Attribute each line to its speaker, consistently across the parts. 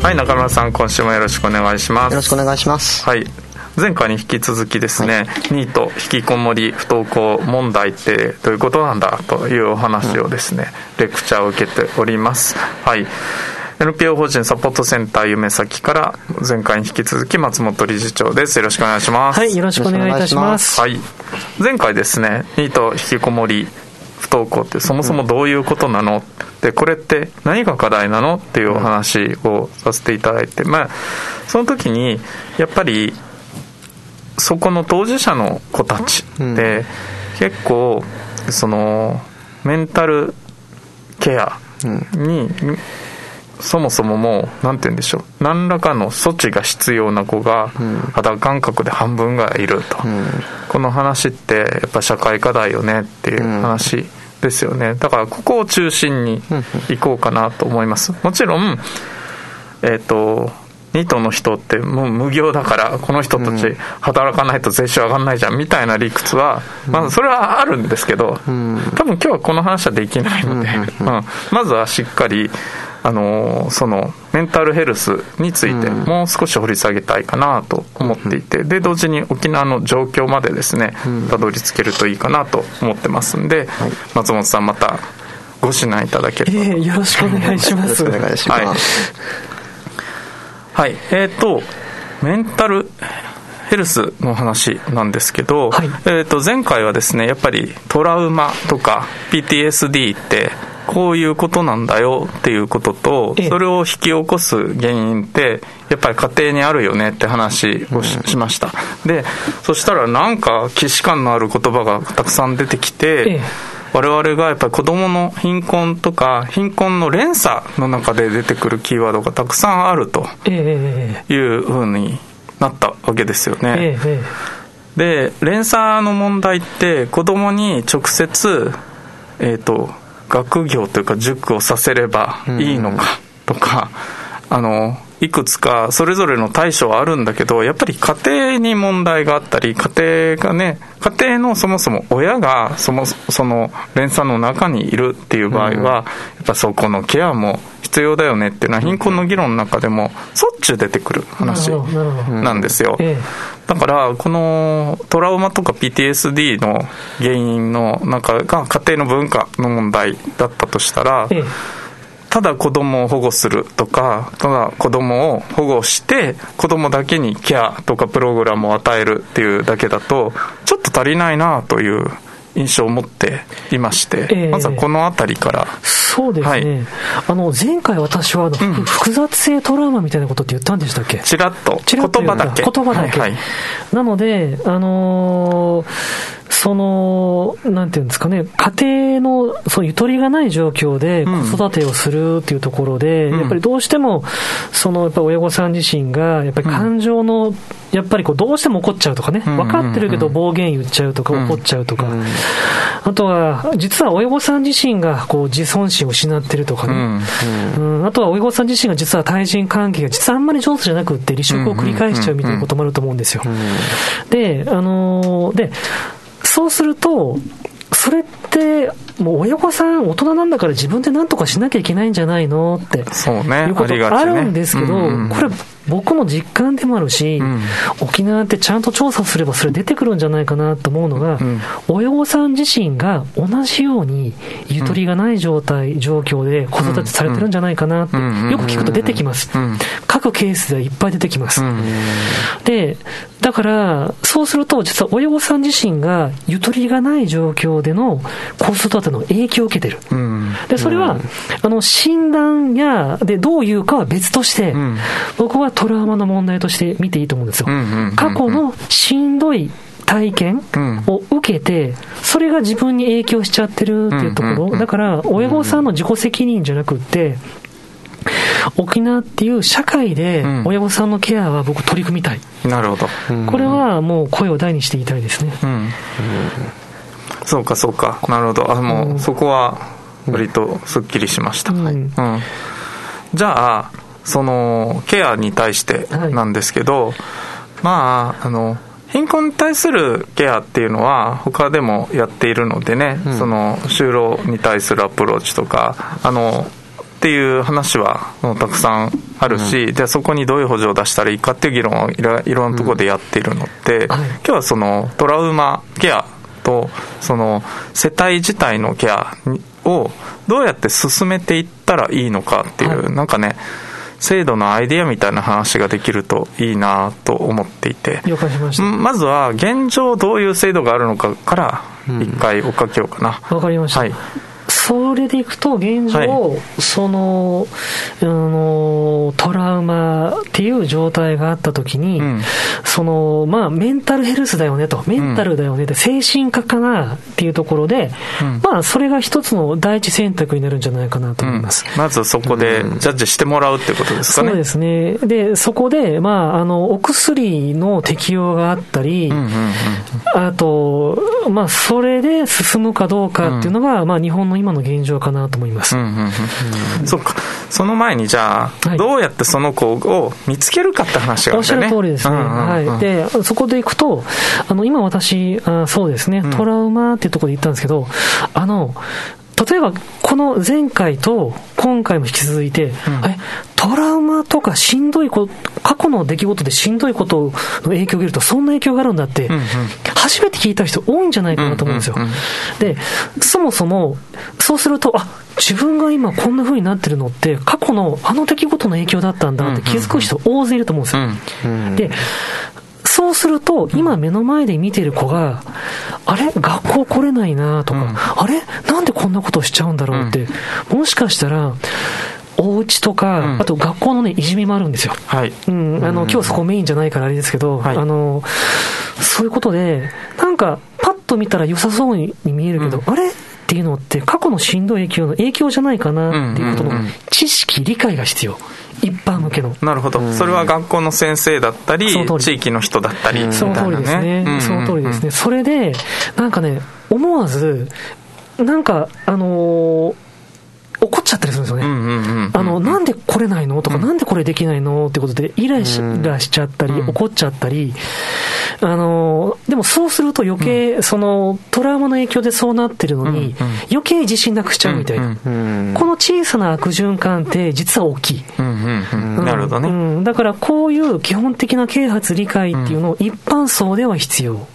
Speaker 1: はい中村さん今週もよろしくお願いします。
Speaker 2: よろしくお願いします。
Speaker 1: はい。前回に引き続きですね、はい、ニート引きこもり不登校問題ってどういうことなんだというお話をですね、うん、レクチャーを受けております。はい。NPO 法人サポートセンター夢咲から前回に引き続き松本理事長です。よろしくお願いします。
Speaker 3: はいよろしくお願いいたします。
Speaker 1: はい。前回ですねニート引きこもり不登校ってそもそもどういうことなの、でこれって何が課題なのっていうお話をさせていただいて、まあその時にやっぱりそこの当事者の子たちで結構そのメンタルケアにそもそももう、なんて言うんでしょう、何らかの措置が必要な子が、肌感覚で半分がいると、うん、この話って、やっぱ社会課題よねっていう話ですよね。だから、ここを中心にいこうかなと思います。もちろん、えっ、ー、と、ニートの人ってもう無業だからこの人たち働かないと税収上がんないじゃんみたいな理屈は、まずそれはあるんですけど、多分今日はこの話はできないので、まずはしっかりあのそのメンタルヘルスについてもう少し掘り下げたいかなと思っていて、で同時に沖縄の状況までですねたどり着けるといいかなと思ってますんで、松本さんまたご指南いただければ、え
Speaker 3: ー、よろしくお願いします。
Speaker 2: お願いします、
Speaker 1: はい、はい、えっ、ー、とメンタルヘルスの話なんですけど、はい、えー、と前回はですねやっぱりトラウマとか PTSD ってこういうことなんだよっていうことと、それを引き起こす原因って、やっぱり家庭にあるよねって話をしました。で、そした。らなんか既視感のある言葉がたくさん出てきて、我々がやっぱり子供の貧困とか貧困の連鎖の中で出てくるキーワードがたくさんあるというふうになったわけですよね。で連鎖の問題って子供に直接えっ、ー、と学業というか塾をさせればいいのかとか、あのいくつかそれぞれの対処はあるんだけどやっぱり家庭に問題があったり家庭がね家庭のそもそも親がそもその連鎖の中にいるっていう場合は、やっぱそこのケアも必要だよねっていうのは貧困の議論の中でもしょっちゅう出てくる話なんですよ。だからこのトラウマとか PTSD の原因の中が家庭の文化の問題だったとしたら、ただ子供を保護するとか、ただ子供を保護して、子供だけにケアとかプログラムを与えるっていうだけだと、ちょっと足りないなという印象を持っていまして、えー、まずはこの辺りから。
Speaker 3: そうですね、はい、あの前回私は複雑性トラウマみたいなことって言ったんでしたっけ？
Speaker 1: ちらっと、言葉だけ。
Speaker 3: 言葉だけ。はいはい、なので、あのーその、なんていうんですかね、家庭のそのゆとりがない状況で子育てをするっていうところで、うん、やっぱりどうしても、そのやっぱ親御さん自身が、やっぱり感情の、やっぱりこうどうしても怒っちゃうとかね、分かってるけど暴言言っちゃうとか、怒っちゃうとか、あとは、実は親御さん自身がこう自尊心を失ってるとかね、うん。あとは親御さん自身が実は対人関係が実はあんまり上手じゃなくって、離職を繰り返しちゃうみたいなこともあると思うんですよ。で、あのー、で、そうすると、それって、もう親御さん、大人なんだから自分で何とかしなきゃいけないんじゃないのって、
Speaker 1: そうね、
Speaker 3: いうことあるんですけど、これ、僕の実感でもあるし、うん、沖縄ってちゃんと調査すればそれ出てくるんじゃないかなと思うのが、うん、親御さん自身が同じようにゆとりがない状態、状況で子育てされてるんじゃないかなって、よく聞くと出てきます。各ケースではいっぱい出てきます。で、だから、そうすると、実は親御さん自身がゆとりがない状況での子育ての影響を受けてる。で、それは、あの、診断や、で、どういうかは別として、僕はトラウマの問題として見ていいと思うんですよ。過去のしんどい体験を受けて、それが自分に影響しちゃってるっていうところ、だから親御さんの自己責任じゃなくって、沖縄っていう社会で親御さんのケアは僕取り組みたい。
Speaker 1: なるほど。
Speaker 3: これはもう声を大にして言いたいですね。
Speaker 1: うんそうかそうか。なるほど。あもうそこは割とすっきりしました、うん、うん、じゃあそのケアに対してなんですけど、はい、まああの貧困に対するケアっていうのは他でもやっているのでね、うん、その就労に対するアプローチとかあのっていう話はたくさんあるし、うん、でそこにどういう補助を出したらいいかっていう議論をいろいろなところでやっているので、うん。はい、今日はそのトラウマケアとその世帯自体のケアをどうやって進めていったらいいのかっていう、はい、なんかね制度のアイディアみたいな話ができるといいなと思っていて。まずは現状どういう制度があるのかから一回追っかけようかな。
Speaker 3: わ、かりました、はいそれでいくと、現状、はい、その、あの、トラウマっていう状態があったときに、うん、その、まあ、メンタルヘルスだよねと、メンタルだよねで、精神科かなっていうところで、うん、まあ、それが一つの第一選択になるんじゃないかなと思います。
Speaker 1: うん、まずそこでジャッジしてもらうってことですかね。
Speaker 3: そうですね。で、そこで、まあ、あの、お薬の適用があったり、あと、まあ、それで進むかどうかっていうのが、まあ、日本の今の現状かなと思います。
Speaker 1: そっか。その前にじゃあ、はい、どうやってその子を見つけるかって話があるん
Speaker 3: だよね。おっしゃる通りですね。はい。で、そこでいくと、あの、今私、あそうですね、トラウマっていうところで言ったんですけど、あの、例えば、この前回と今回も引き続いて、うん、え、トラウマとかしんどいこと、過去の出来事でしんどいことの影響を受けると、そんな影響があるんだって、初めて聞いた人多いんじゃないかなと思うんですよ。で、そもそも、そうすると、あ、自分が今こんな風になってるのって、過去のあの出来事の影響だったんだって気づく人大勢いると思うんですよ。で、そうすると、今目の前で見てる子が、あれ？学校来れないなとか、うん、あれ？なんでこんなことしちゃうんだろうって、もしかしたら、お家とか、うん、あと学校のね、いじめもあるんですよ。はい。うん、あの、今日そこメインじゃないからあれですけど、はい、あの、そういうことで、なんか、パッと見たら良さそうに見えるけど、うん、あれっていうのって、過去のしんどい影響の影響じゃないかなっていうことの知識、理解が必要。一般向けの。
Speaker 1: なるほど。それは学校の先生だったり、地域の人だったり、
Speaker 3: その通りですね。その通りですね。それで、なんかね、思わず、なんか、あのー怒っちゃったりするんですよね。あの、なんで来れないの？とか、なんでこれできないの？ってことで、イライラしちゃったり、怒っちゃったり、あの、でもそうすると余計、その、トラウマの影響でそうなってるのに、余計自信なくしちゃうみたいな。この小さな悪循環って実は大きい。
Speaker 1: なるほどね。
Speaker 3: だからこういう基本的な啓発理解っていうのを一般層では必要。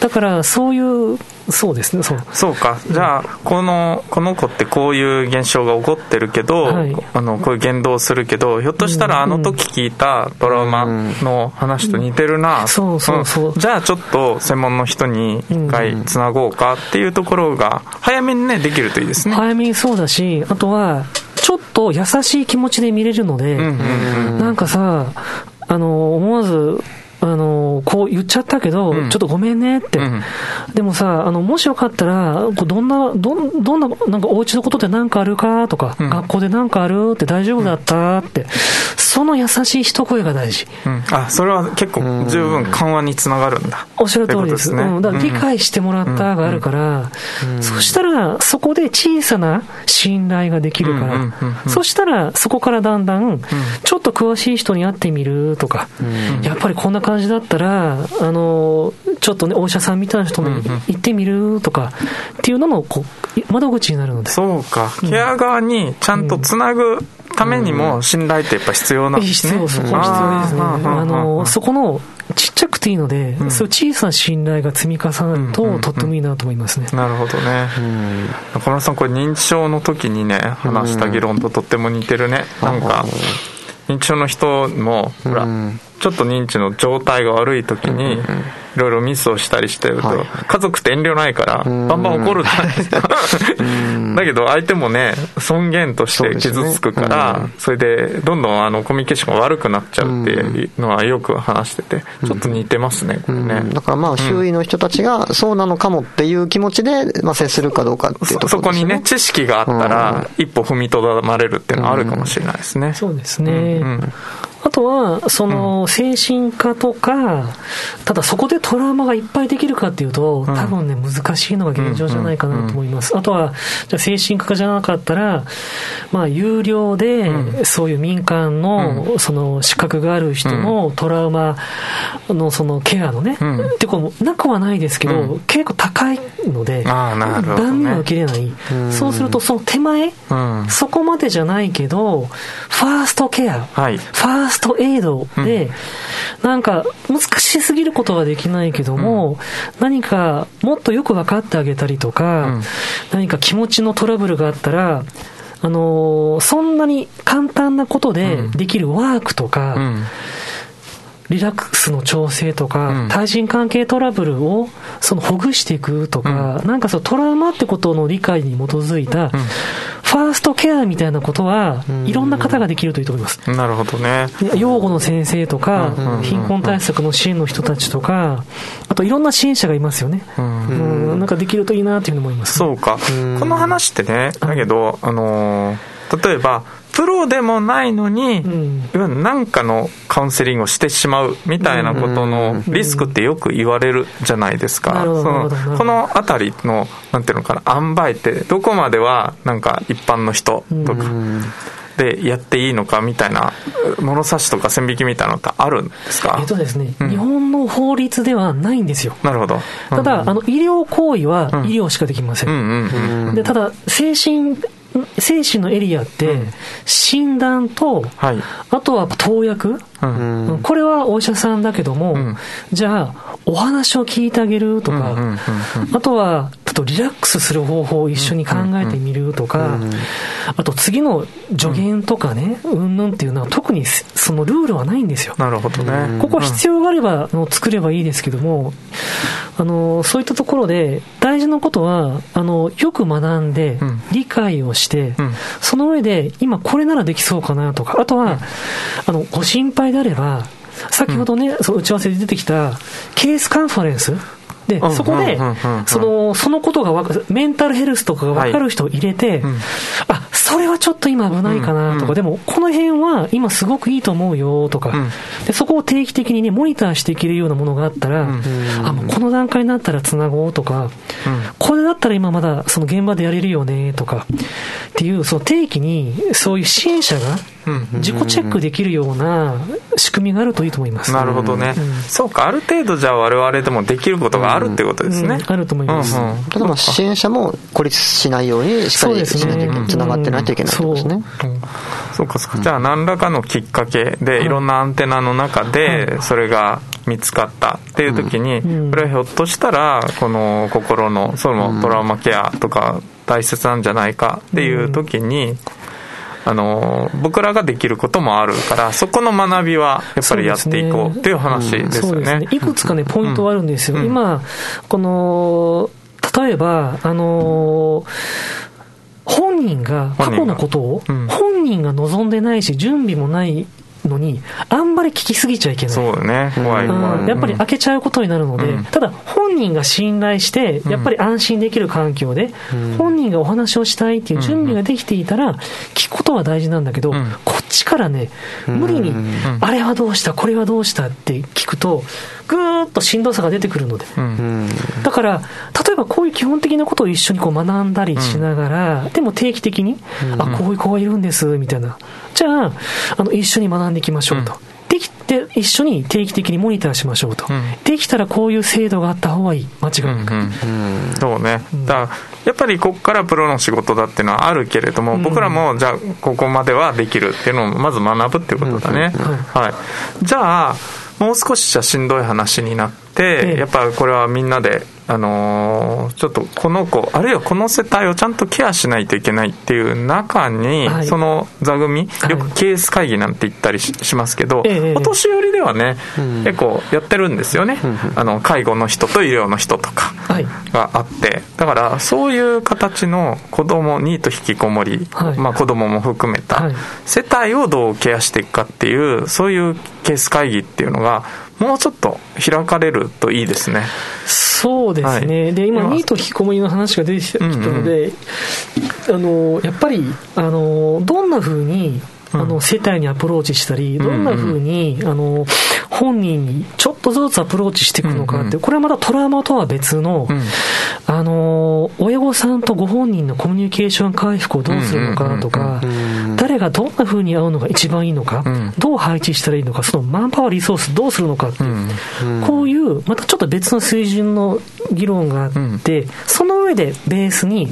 Speaker 3: だからそういうそうですね、そう。
Speaker 1: そうか。じゃあ、この、この子ってこういう現象が起こってるけど、はい、あの、こういう言動するけど、ひょっとしたらあの時聞いたドラマの話と似てるな、うん、
Speaker 3: そうそうそう。
Speaker 1: じゃあちょっと専門の人に一回つなごうかっていうところが、早めにね、できるといいですね。
Speaker 3: 早めにそうだし、あとは、ちょっと優しい気持ちで見れるので、なんかさ、あの、思わず、あの、こう言っちゃったけど、うん、ちょっとごめんねって。うん、でもさ、あの、もしよかったら、どんな、どんどんな、なんかお家のことで何かあるかとか、うん、学校で何かあるって大丈夫だったって、その優しい一声が大事。
Speaker 1: あ、それは結構十分緩和につながるんだ。
Speaker 3: おっしゃる通りです。ね、うん、だから理解してもらったがあるから、そしたら、そこで小さな信頼ができるから、そしたら、そこからだんだん、ちょっと詳しい人に会ってみるとか、やっぱりこんな感じだったら、あの、ちょっとね、お医者さんみたいな人も行ってみるとか、っていうのも、こう、窓口になるので。
Speaker 1: そうか。ケア側にちゃんとつなぐためにも信頼ってやっぱ必要なんですね。必要、
Speaker 3: そこ必要ですね。あの、そこの、ちっちゃくていいので、うん、そう小さな信頼が積み重なると、とってもいいなと思いますね。
Speaker 1: なるほどね。中村さん、これ認知症の時にね、話した議論ととっても似てるね。なんか、認知症の人も、ほら、ちょっと認知の状態が悪い時に、いろいろミスをしたりしてると、家族って遠慮ないから、バンバン怒るじゃないですか。だけど相手もね尊厳として傷つくから、それでどんどんあのコミュニケーションが悪くなっちゃうっていうのはよく話しててちょっと似てますね、これね、
Speaker 2: だからまあ周囲の人たちがそうなのかもっていう気持ちで、まあ、接するかどうかっていうところ、ね、
Speaker 1: そこにね知識があったら一歩踏みとどまれるっていうのはあるかもしれないですね、
Speaker 3: そうですね、あとは、その、精神科とか、ただそこでトラウマがいっぱいできるかっていうと、多分ね、難しいのが現状じゃないかなと思います。あとは、じゃ精神科じゃなかったら、まあ、有料で、そういう民間の、その、資格がある人のトラウマの、その、ケアのね、ってこう、なくはないですけど、結構高いので、
Speaker 1: 断
Speaker 3: 念は受けれない。そうすると、その手前、そこまでじゃないけど、ファーストケア、ファーストエイドで、なんか、難しすぎることはできないけども、何か、もっとよく分かってあげたりとか、何か気持ちのトラブルがあったら、あのそんなに簡単なことでできるワークとか、リラックスの調整とか、対人関係トラブルをそのほぐしていくとか、なんかそのトラウマってことの理解に基づいた、ファーストケアみたいなことは、いろんな方ができるといいと思います。
Speaker 1: なるほどね。
Speaker 3: 養護の先生とか、貧困対策の支援の人たちとか、あといろんな支援者がいますよね。うん、なんかできるといいなというふうに思います、
Speaker 1: ね、そうか。この話ってね、だけど、あのー、例えば、プロでもないのに、うん、いわゆる何かのカウンセリングをしてしまうみたいなことのリスクってよく言われるじゃないですか。そのこの辺りの、なんていうのかな、塩梅って、どこまではなんか一般の人とか、でやっていいのかみたいな物差しとか線引きみたいなのってあるんですか？
Speaker 3: えっとですね、うん、日本の法律ではないんですよ。
Speaker 1: なるほど。
Speaker 3: ただ、あの、医療行為は医療しかできません。で、ただ、精神精神のエリアって、診断と、はい、あとは投薬、うん、これはお医者さんだけども、うん、じゃあ、お話を聞いてあげるとか、あとは、っとリラックスする方法を一緒に考えてみるとか、あと次の助言とかね、うんぬんっていうのは特にそのルールはないんですよ。
Speaker 1: なるほどね。
Speaker 3: ここ必要があればの作ればいいですけども、あの、そういったところで大事なことは、あの、よく学んで、理解をして、その上で今これならできそうかなとか、あとは、あの、ご心配であれば、先ほどね、うん、その打ち合わせで出てきたケースカンファレンスで、そこで、その、そのことがわかる、メンタルヘルスとかが分かる人を入れて、はいうん、あ、それはちょっと今危ないかなとか、うん、でも、この辺は今すごくいいと思うよとか、うん、でそこを定期的にね、モニターしていけるようなものがあったら、あ、もうこの段階になったらつなごうとか、これだったら今まだその現場でやれるよねとか、っていう、その定期にそういう支援者が、自己チェックできるような仕組みがあるといいと思います。
Speaker 1: なるほどね。そうか、ある程度じゃあ我々でもできることがあるってことですね。
Speaker 3: あると思います。
Speaker 2: ただまあ支援者も孤立しないようにしっかりつながってないといけないですね。
Speaker 1: そうかそうか。じゃあ何らかのきっかけでいろんなアンテナの中でそれが見つかったっていう時に、これはひょっとしたらこの心のそのトラウマケアとか大切なんじゃないかっていう時に、あの僕らができることもあるからそこの学びはやっぱりやっていこうっていう話ですよね。ね。
Speaker 3: いくつかねポイントはあるんですよ。うん、今この例えばあの本人が過去のことを本人が望んでないし準備もないのに、あんまり聞きすぎちゃいけない。
Speaker 1: そうね。怖い怖
Speaker 3: い。やっぱり開けちゃうことになるので、うん、ただ本人が信頼して、やっぱり安心できる環境で、うん、本人がお話をしたいっていう準備ができていたら、聞くことは大事なんだけど、うん、こっちからね、無理に、あれはどうした、これはどうしたって聞くと、ぐーっとしんどさが出てくるので。だから、例えばこういう基本的なことを一緒にこう学んだりしながら、でも定期的に、あ、こういう子がいるんです、みたいな。じゃあ、あの、一緒に学んでいきましょうと。できて、一緒に定期的にモニターしましょうと。できたらこういう制度があった方がいい。間違いなく。
Speaker 1: そうね。だやっぱりここからプロの仕事だっていうのはあるけれども、僕らもじゃあここまではできるっていうのをまず学ぶっていうことだね。はい。じゃあ、もう少しじゃしんどい話になって、やっぱこれはみんなであのー、ちょっとこの子、あるいはこの世帯をちゃんとケアしないといけないっていう中に、はい、その座組、よくケース会議なんて言ったりしますけど、はい、お年寄りではね、結構やってるんですよね、あの介護の人と医療の人とかがあって、だからそういう形の子供ニート引きこもり、はい。まあ、子供も含めた世帯をどうケアしていくかっていう、そういうケース会議っていうのが、もうちょっと開かれるといいですね。
Speaker 3: そうですね。はい、で、今、ニート引きこもりの話が出てきたので、うんうん、あの、やっぱり、あの、どんなふうに、あの世帯にアプローチしたり、どんなふうに、あの本人にちょっとずつアプローチしていくのかって、これはまたトラウマとは別の、あの親御さんとご本人のコミュニケーション回復をどうするのかとか、誰がどんなふうに会うのが一番いいのか、どう配置したらいいのか、そのマンパワー、リソースどうするのかっていう、こういうまたちょっと別の水準の議論があって、その上でベースに、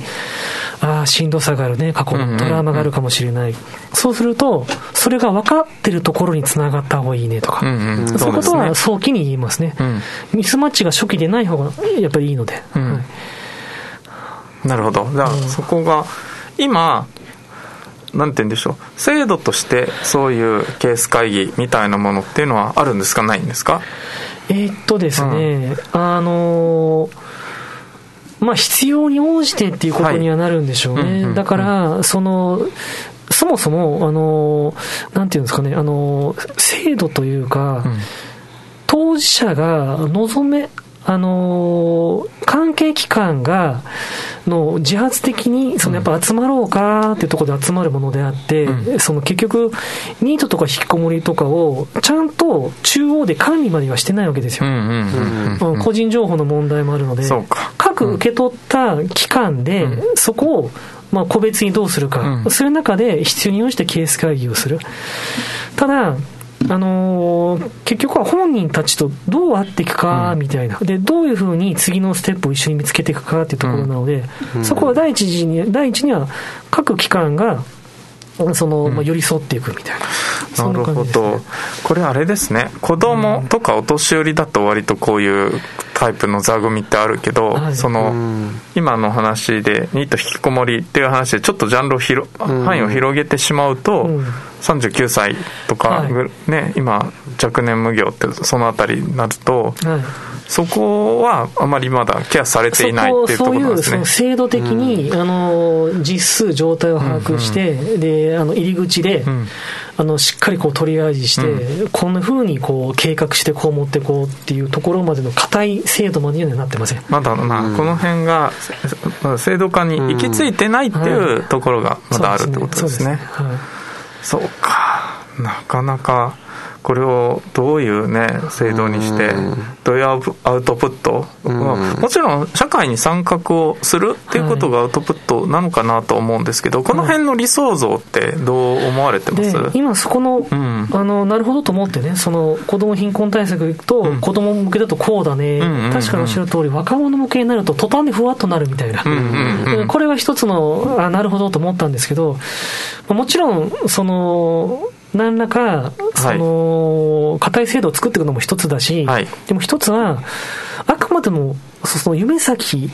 Speaker 3: ああ、しんどさがあるね、過去のトラウマがあるかもしれない。そうすると、それが分かってるところにつながった方がいいねとか、そういうことは早期に言いますね。ミスマッチが初期でない方がやっぱりいいので。はい、
Speaker 1: なるほど。じゃあ、そこが、今、なんて言うんでしょう、制度としてそういうケース会議みたいなものっていうのはあるんですか、ないんですか？
Speaker 3: えー、っとですね、うん、あのーまあ、必要に応じてっていうことにはなるんでしょうね。はいうんうん、だから、その、そもそも、あの、なんていうんですかね、あの、制度というか、うん、当事者が望め、あの関係機関がの自発的にそのやっぱ集まろうかっていうところで集まるものであって、うん、その結局、ニートとか引きこもりとかをちゃんと中央で管理まではしてないわけですよ、個人情報の問題もあるので、各受け取った機関で、そこをまあ個別にどうするか、そういう中で必要に応じてケース会議をする。ただあのー、結局は本人たちとどう会っていくかみたいな、でどういうふうに次のステップを一緒に見つけていくかっていうところなので、そこは第一次に第一には各機関がその、まあ、寄り添っていくみたいな。
Speaker 1: なるほど。これあれですね。子供とかお年寄りだと割とこういうタイプの座組ってあるけど、その、今の話で、ニート引きこもりっていう話で、ちょっとジャンルを広、範囲を広げてしまうと、39歳とか、ね、今、若年無業ってそのあたりになると、そこはあまりまだケアされていないっていうところなんですね。そういう
Speaker 3: 制度的に、うん、あの実数状態を把握して、うんうん、であの入り口で、うん、あのしっかりこうトリアージして、うん、こんなふうにこう計画してこう持っていこうっていうところまでの硬い制度までにはなってません。
Speaker 1: まだ、まあ、この辺が制度化に行き着いてないっていうところがまだあるってことですね。そうか。なかなか。これをどういうね、制度にして、どういうアウトプット、もちろん社会に参画をするっていうことがアウトプットなのかなと思うんですけど、この辺の理想像ってどう思われてます？
Speaker 3: 今そこの、うん、あの、なるほどと思ってね、その子供貧困対策いくと、うん、子供向けだとこうだね、確かにおっしゃる通り、若者向けになると途端にふわっとなるみたいな。これは一つの、あ、なるほどと思ったんですけど、もちろん、その、何らか、その、硬い制度を作っていくのも一つだし、はい、でも一つは、あくまでも、その夢先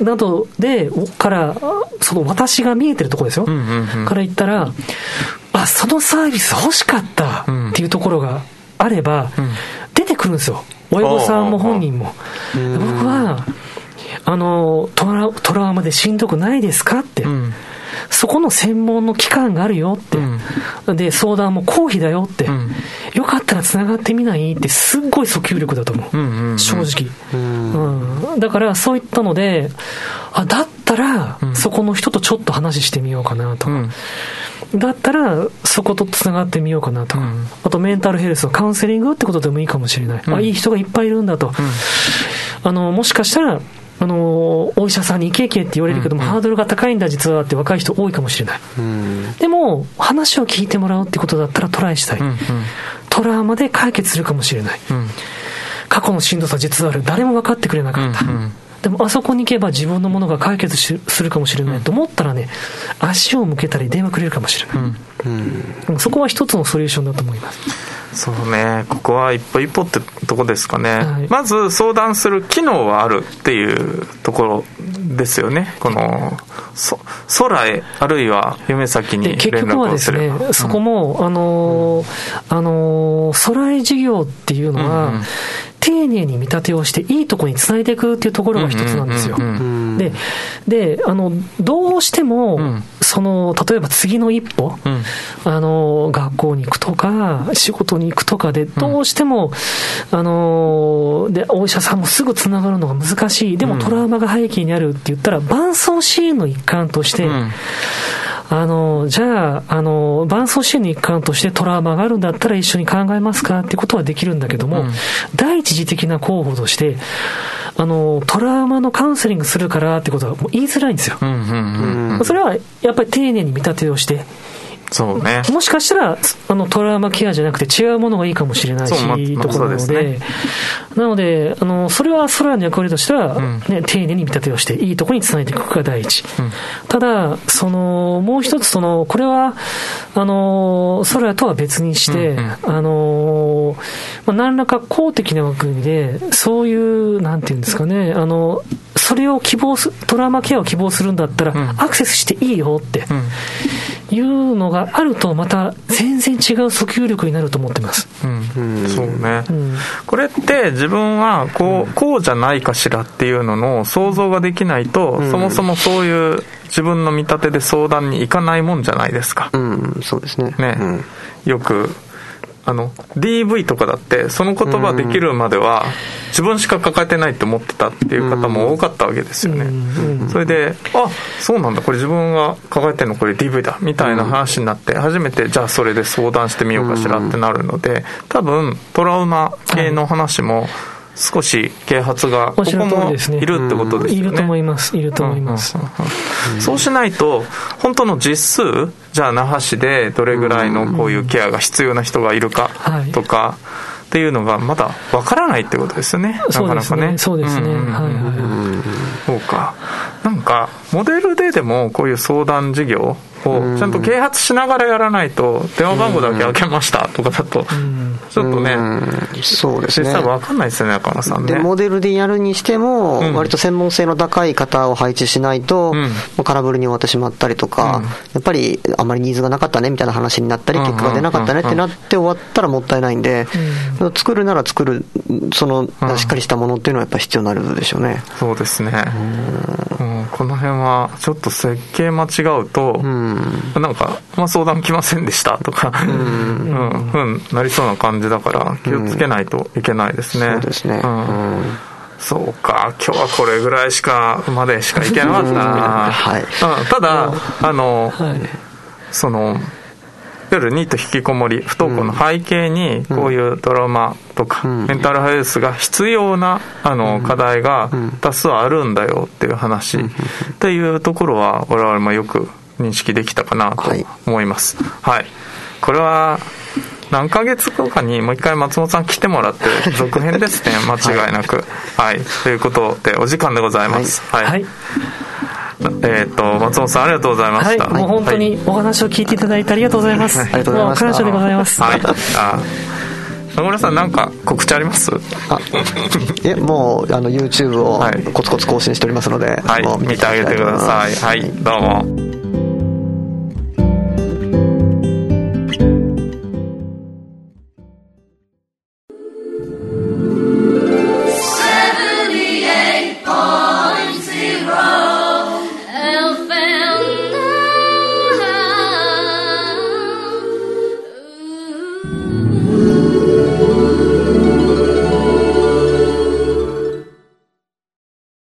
Speaker 3: などで、から、その私が見えてるところですよ。から言ったら、あ、そのサービス欲しかったっていうところがあれば、出てくるんですよ。親御さんも本人も。僕は、あのトラ、トラウマでしんどくないですかって。うんそこの専門の機関があるよって、うん、で、相談も公費だよって、うん、よかったらつながってみないって、すっごい訴求力だと思う、うんうんうん、正直、うん。だから、そういったので、あ、だったら、そこの人とちょっと話してみようかなとか。だったら、そことつながってみようかなとか、あとメンタルヘルスのカウンセリングってことでもいいかもしれない。あ、いい人がいっぱいいるんだと。あの、もしかしたら、あのお医者さんに行け行けって言われるけども、うんうん、ハードルが高いんだ、実はって若い人多いかもしれない。うん、でも、話を聞いてもらうってことだったらトライしたい。うんうん、トラウマで解決するかもしれない。うん、過去のしんどさ実はある。誰も分かってくれなかった。うんうんでもあそこに行けば自分のものが解決するかもしれないと思ったらね、足を向けたり電話くれるかもしれない。うん、そこは一つのソリューションだと思います。
Speaker 1: そうね、ここは一歩一歩ってとこですかね、はい、まず相談する機能はあるっていうところですよね、このそ空へ、あるいは夢先に連絡をする結局はですね、
Speaker 3: そこも、あのあの空へ事業っていうのは、うんうん。丁寧に見立てをして、いいところにつないでいくっていうところが一つなんですよ。で、で、あの、どうしても、その、例えば次の一歩、あの、学校に行くとか、仕事に行くとかで、どうしても、あの、で、お医者さんもすぐつながるのが難しい。でもトラウマが背景にあるって言ったら、伴走支援の一環として、あの、じゃあ、あの、伴走支援の一環としてトラウマがあるんだったら一緒に考えますかってことはできるんだけども、うん、第一次的な候補として、あの、トラウマのカウンセリングするからってことはもう言いづらいんですよ。それはやっぱり丁寧に見立てをして、
Speaker 1: そうね。
Speaker 3: もしかしたら、あの、トラウマケアじゃなくて違うものがいいかもしれないし、まところなので、ね、なので、あの、それは空の役割としては、ね、うん、丁寧に見立てをして、いいところにつないでいくかが第一。うん、ただ、その、もう一つ、その、これは、あの、空とは別にして、うんうん、あの、まあ、何らか公的な枠組みで、そういう、なんていうんですかね、あの、それを希望す、トラウマケアを希望するんだったら、アクセスしていいよって。いうのがあると、また全然違う訴求力になると思ってます。
Speaker 1: うん、そうね、うん、これって自分はこうこうじゃないかしらっていうのの想像ができないと、うん、そもそもそういう自分の見立てで相談に行かないもんじゃないですか。
Speaker 2: うん、そうですね。
Speaker 1: ね、よくあの DV とかだってその言葉できるまでは自分しか抱えてないって思ってたっていう方も多かったわけですよね。それであそうなんだこれ自分が抱えてるのこれ DV だみたいな話になって初めてじゃあそれで相談してみようかしらってなるので多分トラウマ系の話も、はい少し啓発がここもいるってことですね。
Speaker 3: いると思います。いると思います。
Speaker 1: そうしないと、本当の実数、じゃあ那覇市でどれぐらいのこういうケアが必要な人がいるかとか、っていうのがまだわからないってことですよね、なかなかね。
Speaker 3: そうですね。はいは
Speaker 1: い。そうか。なんか、モデルででもこういう相談事業をちゃんと啓発しながらやらないと、電話番号だけ開けましたとかだと、ちょっとね、
Speaker 2: そうですね。
Speaker 1: 分かんないですよね、中村さんね。
Speaker 2: で、モデルでやるにしても、割と専門性の高い方を配置しないと、空振りに終わってしまったりとか、やっぱりあまりニーズがなかったねみたいな話になったり、結果が出なかったねってなって終わったらもったいないんで、作るなら作る、その、しっかりしたものっていうのはやっぱ必要になるでしょうね。
Speaker 1: そうですね。この辺は、ちょっと設計間違うと、なんか、まあ、相談来ませんでしたとか、うん、うん、なりそうな感じだから、気をつけないといけないですね。
Speaker 2: そうですね。うん。
Speaker 1: そうか、今日はこれぐらいしか、までしかいけなかったな。はい、ただ、あの、はい、その、夜ニート引きこもり、不登校の背景に、こういうドラマとか、メンタルヘルスが必要な、あの、課題が多数あるんだよっていう話、っていうところは、我々もよく認識できたかなと思います。はい、はい、これは何ヶ月後かにもう一回松本さん来てもらって 続編ですね。間違いなく、はい、はい、ということでお時間でございます。はい、はい、えっ、ー、と松本さんありがとうございました、
Speaker 3: はい、もう本当にお話を聞いていただいてありがとうございます、ありがとうございます感謝でございます。はい。あ
Speaker 1: 野村さんなんか告知あります？あ
Speaker 2: えもうあの YouTube をコツコツ更新しておりますので、
Speaker 1: はい、見てあげてください。はい。どうも